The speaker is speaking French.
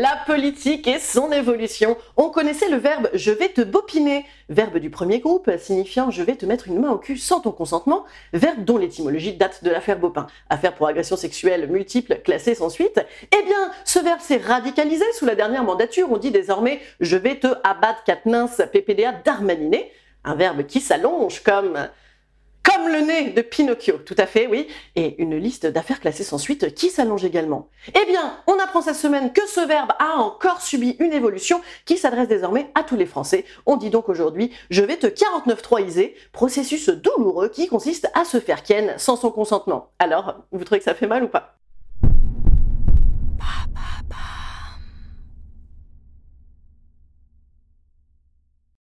La politique et son évolution. On connaissait le verbe je vais te bopiner, verbe du premier groupe signifiant je vais te mettre une main au cul sans ton consentement, verbe dont l'étymologie date de l'affaire Bopin, affaire pour agression sexuelle multiple classée sans suite. Eh bien, ce verbe s'est radicalisé sous la dernière mandature. On dit désormais je vais te abattre Katnins PPDA d'Armaniné, un verbe qui s'allonge comme comme le nez de Pinocchio, tout à fait, oui, et une liste d'affaires classées sans suite qui s'allonge également. Eh bien, on apprend cette semaine que ce verbe a encore subi une évolution qui s'adresse désormais à tous les Français. On dit donc aujourd'hui je vais te 49-3iser, processus douloureux qui consiste à se faire ken sans son consentement. Alors, vous trouvez que ça fait mal ou pas?